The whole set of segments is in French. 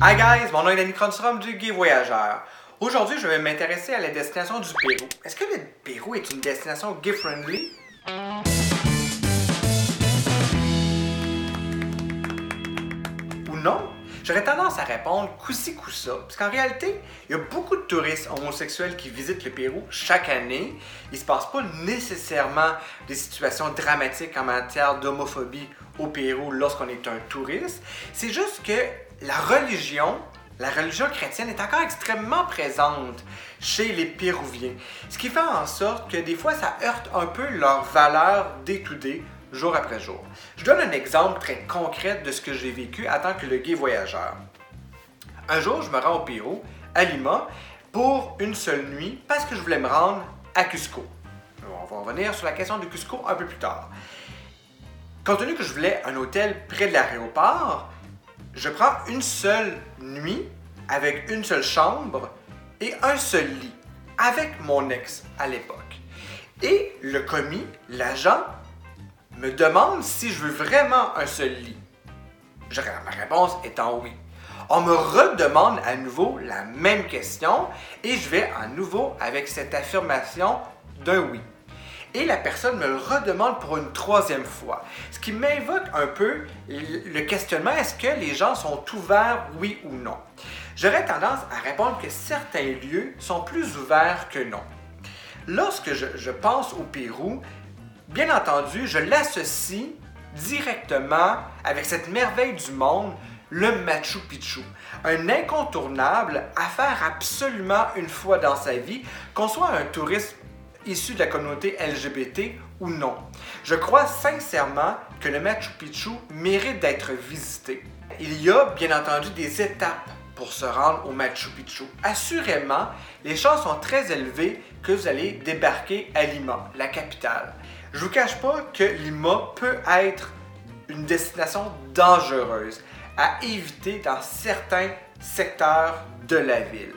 Hi guys, mon nom est Danny Cronstrom du Gay Voyageur. Aujourd'hui, je vais m'intéresser à la destination du Pérou. Est-ce que le Pérou est une destination gay-friendly? Ou non? J'aurais tendance à répondre coup-ci, coup-ça, parce qu'en réalité, il y a beaucoup de touristes homosexuels qui visitent le Pérou chaque année. Il ne se passe pas nécessairement des situations dramatiques en matière d'homophobie au Pérou lorsqu'on est un touriste. C'est juste que la religion, la religion chrétienne est encore extrêmement présente chez les Pérouviens. Ce qui fait en sorte que des fois, ça heurte un peu leurs valeurs day-to-day jour après jour. Je donne un exemple très concret de ce que j'ai vécu en tant que le gay voyageur. Un jour, je me rends au Pérou, à Lima, pour une seule nuit parce que je voulais me rendre à Cusco. On va revenir sur la question de Cusco un peu plus tard. Compte tenu que je voulais un hôtel près de l'aéroport, je prends une seule nuit avec une seule chambre et un seul lit avec mon ex à l'époque. Et le commis, l'agent, me demande si je veux vraiment un seul lit. Ma réponse étant oui. On me redemande à nouveau la même question et je vais à nouveau avec cette affirmation d'un oui. Et la personne me le redemande pour une troisième fois. Ce qui m'invoque un peu le questionnement, est-ce que les gens sont ouverts, oui ou non? J'aurais tendance à répondre que certains lieux sont plus ouverts que non. Lorsque je, je pense au Pérou, bien entendu, je l'associe directement avec cette merveille du monde, le Machu Picchu. Un incontournable à faire absolument une fois dans sa vie, qu'on soit un touriste issu de la communauté LGBT ou non. Je crois sincèrement que le Machu Picchu mérite d'être visité. Il y a bien entendu des étapes pour se rendre au Machu Picchu. Assurément, les chances sont très élevées que vous allez débarquer à Lima, la capitale. Je vous cache pas que Lima peut être une destination dangereuse à éviter dans certains secteurs de la ville.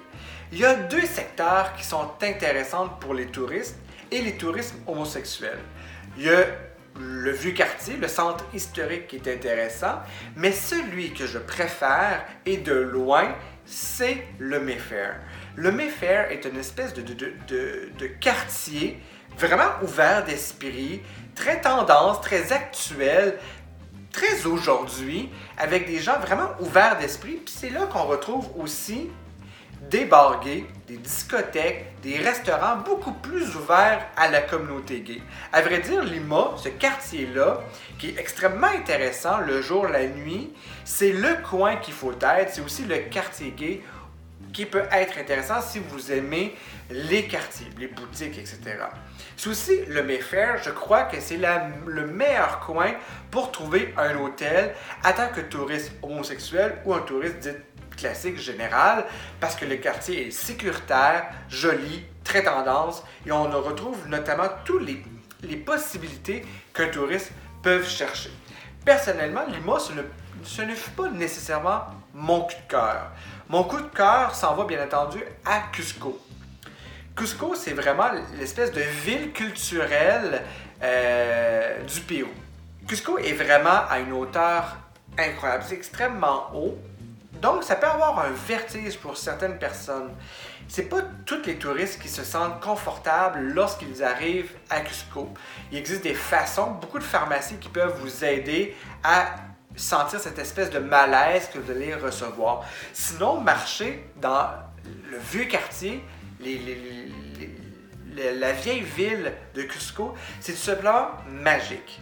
Il y a deux secteurs qui sont intéressants pour les touristes et les touristes homosexuels. Il y a le vieux quartier, le centre historique qui est intéressant, mais celui que je préfère et de loin, c'est le Mayfair. Le Mayfair est une espèce de, de, de quartier vraiment ouvert d'esprit, très tendance, très actuel, très aujourd'hui, avec des gens vraiment ouverts d'esprit. Puis c'est là qu'on retrouve aussi des bars des discothèques, des restaurants beaucoup plus ouverts à la communauté gay. À vrai dire, Lima, ce quartier-là, qui est extrêmement intéressant le jour, la nuit, c'est le coin qu'il faut être. C'est aussi le quartier gay qui peut être intéressant si vous aimez les quartiers, les boutiques, etc. C'est aussi le Mayfair, je crois que c'est le meilleur coin pour trouver un hôtel en tant que touriste homosexuel ou un touriste dit classique général, parce que le quartier est sécuritaire, joli, très tendance, et on retrouve notamment toutes les, les possibilités qu'un touriste peut chercher. Personnellement, Lima, ce ne, ce ne fut pas nécessairement mon coup de cœur. Mon coup de cœur s'en va bien entendu à Cusco. Cusco, c'est vraiment l'espèce de ville culturelle euh, du Pérou. Cusco est vraiment à une hauteur incroyable. C'est extrêmement haut. Donc, ça peut avoir un vertige pour certaines personnes. C'est pas tous les touristes qui se sentent confortables lorsqu'ils arrivent à Cusco. Il existe des façons, beaucoup de pharmacies qui peuvent vous aider à sentir cette espèce de malaise que vous allez recevoir. Sinon, marcher dans le vieux quartier, la vieille ville de Cusco, c'est tout simplement magique.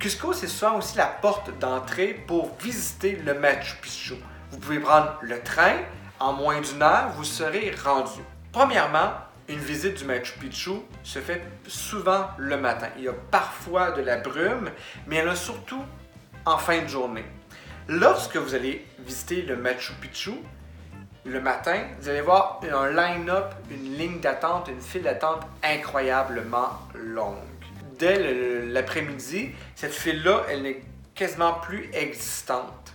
Cusco, c'est souvent aussi la porte d'entrée pour visiter le Machu Picchu. Vous pouvez prendre le train, en moins d'une heure, vous serez rendu. Premièrement, une visite du Machu Picchu se fait souvent le matin. Il y a parfois de la brume, mais en a surtout en fin de journée. Lorsque vous allez visiter le Machu Picchu, le matin, vous allez voir un line-up, une ligne d'attente, une file d'attente incroyablement longue. Dès l'après-midi, cette file-là, elle n'est quasiment plus existante.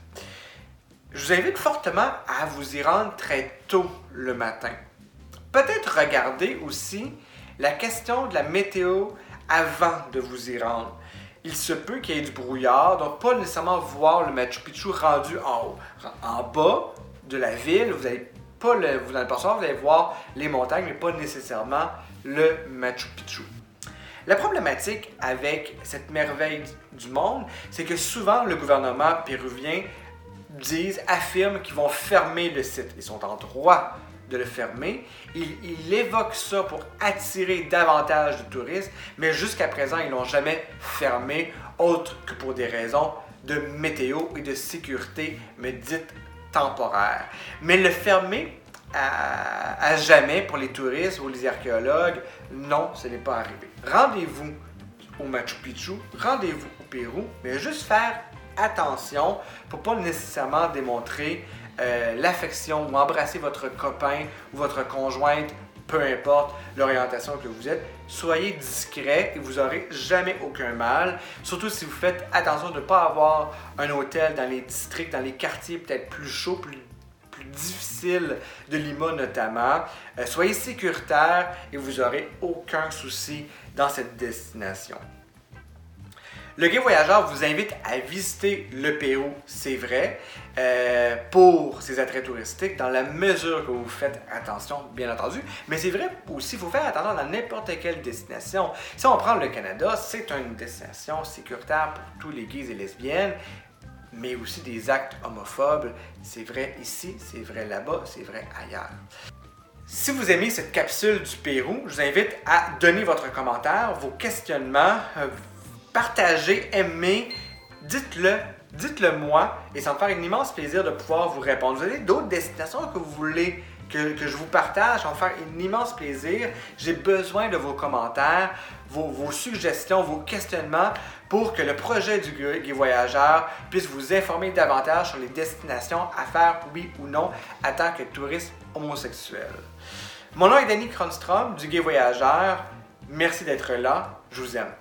Je vous invite fortement à vous y rendre très tôt le matin. Peut-être regarder aussi la question de la météo avant de vous y rendre il se peut qu'il y ait du brouillard, donc pas nécessairement voir le Machu Picchu rendu en haut. En bas, de la ville. Vous allez pas le, vous allez vous allez voir les montagnes, mais pas nécessairement le Machu Picchu. La problématique avec cette merveille du monde, c'est que souvent le gouvernement péruvien disent, affirment qu'ils vont fermer le site. Ils sont en droit de le fermer. Ils, ils évoquent ça pour attirer davantage de touristes, mais jusqu'à présent, ils l'ont jamais fermé, autre que pour des raisons de météo et de sécurité, mais dites temporaires. Mais le fermer à jamais pour les touristes ou les archéologues, non, ce n'est pas arrivé. Rendez-vous au Machu Picchu, rendez-vous au Pérou, mais juste faire attention pour pas nécessairement démontrer euh, l'affection ou embrasser votre copain ou votre conjointe, peu importe l'orientation que vous êtes. Soyez discret et vous n'aurez jamais aucun mal. Surtout si vous faites attention de ne pas avoir un hôtel dans les districts, dans les quartiers peut-être plus chauds, plus difficiles de Lima notamment. Euh, soyez sécuritaire et vous n'aurez aucun souci dans cette destination. Le guide voyageur vous invite à visiter le Pérou, c'est vrai, euh, pour ses attraits touristiques, dans la mesure que vous faites attention, bien entendu. Mais c'est vrai aussi, il faut faire attention dans n'importe quelle destination. Si on prend le Canada, c'est une destination sécuritaire pour tous les gays et lesbiennes mais aussi des actes homophobes. C'est vrai ici, c'est vrai là-bas, c'est vrai ailleurs. Si vous aimez cette capsule du Pérou, je vous invite à donner votre commentaire, vos questionnements, euh, partagez, aimez, dites-le, dites-le moi, et ça me faire un immense plaisir de pouvoir vous répondre. Vous avez d'autres destinations que vous voulez que, que, je vous partage, ça me faire un immense plaisir. J'ai besoin de vos commentaires, vos, suggestions, vos questionnements pour que le projet du Guide Voyageur puisse vous informer davantage sur les destinations à faire, oui ou non, en tant que touriste homosexuel. Mon nom est Danny Kronstrom du Guide Voyageur. Merci d'être là. Je vous aime.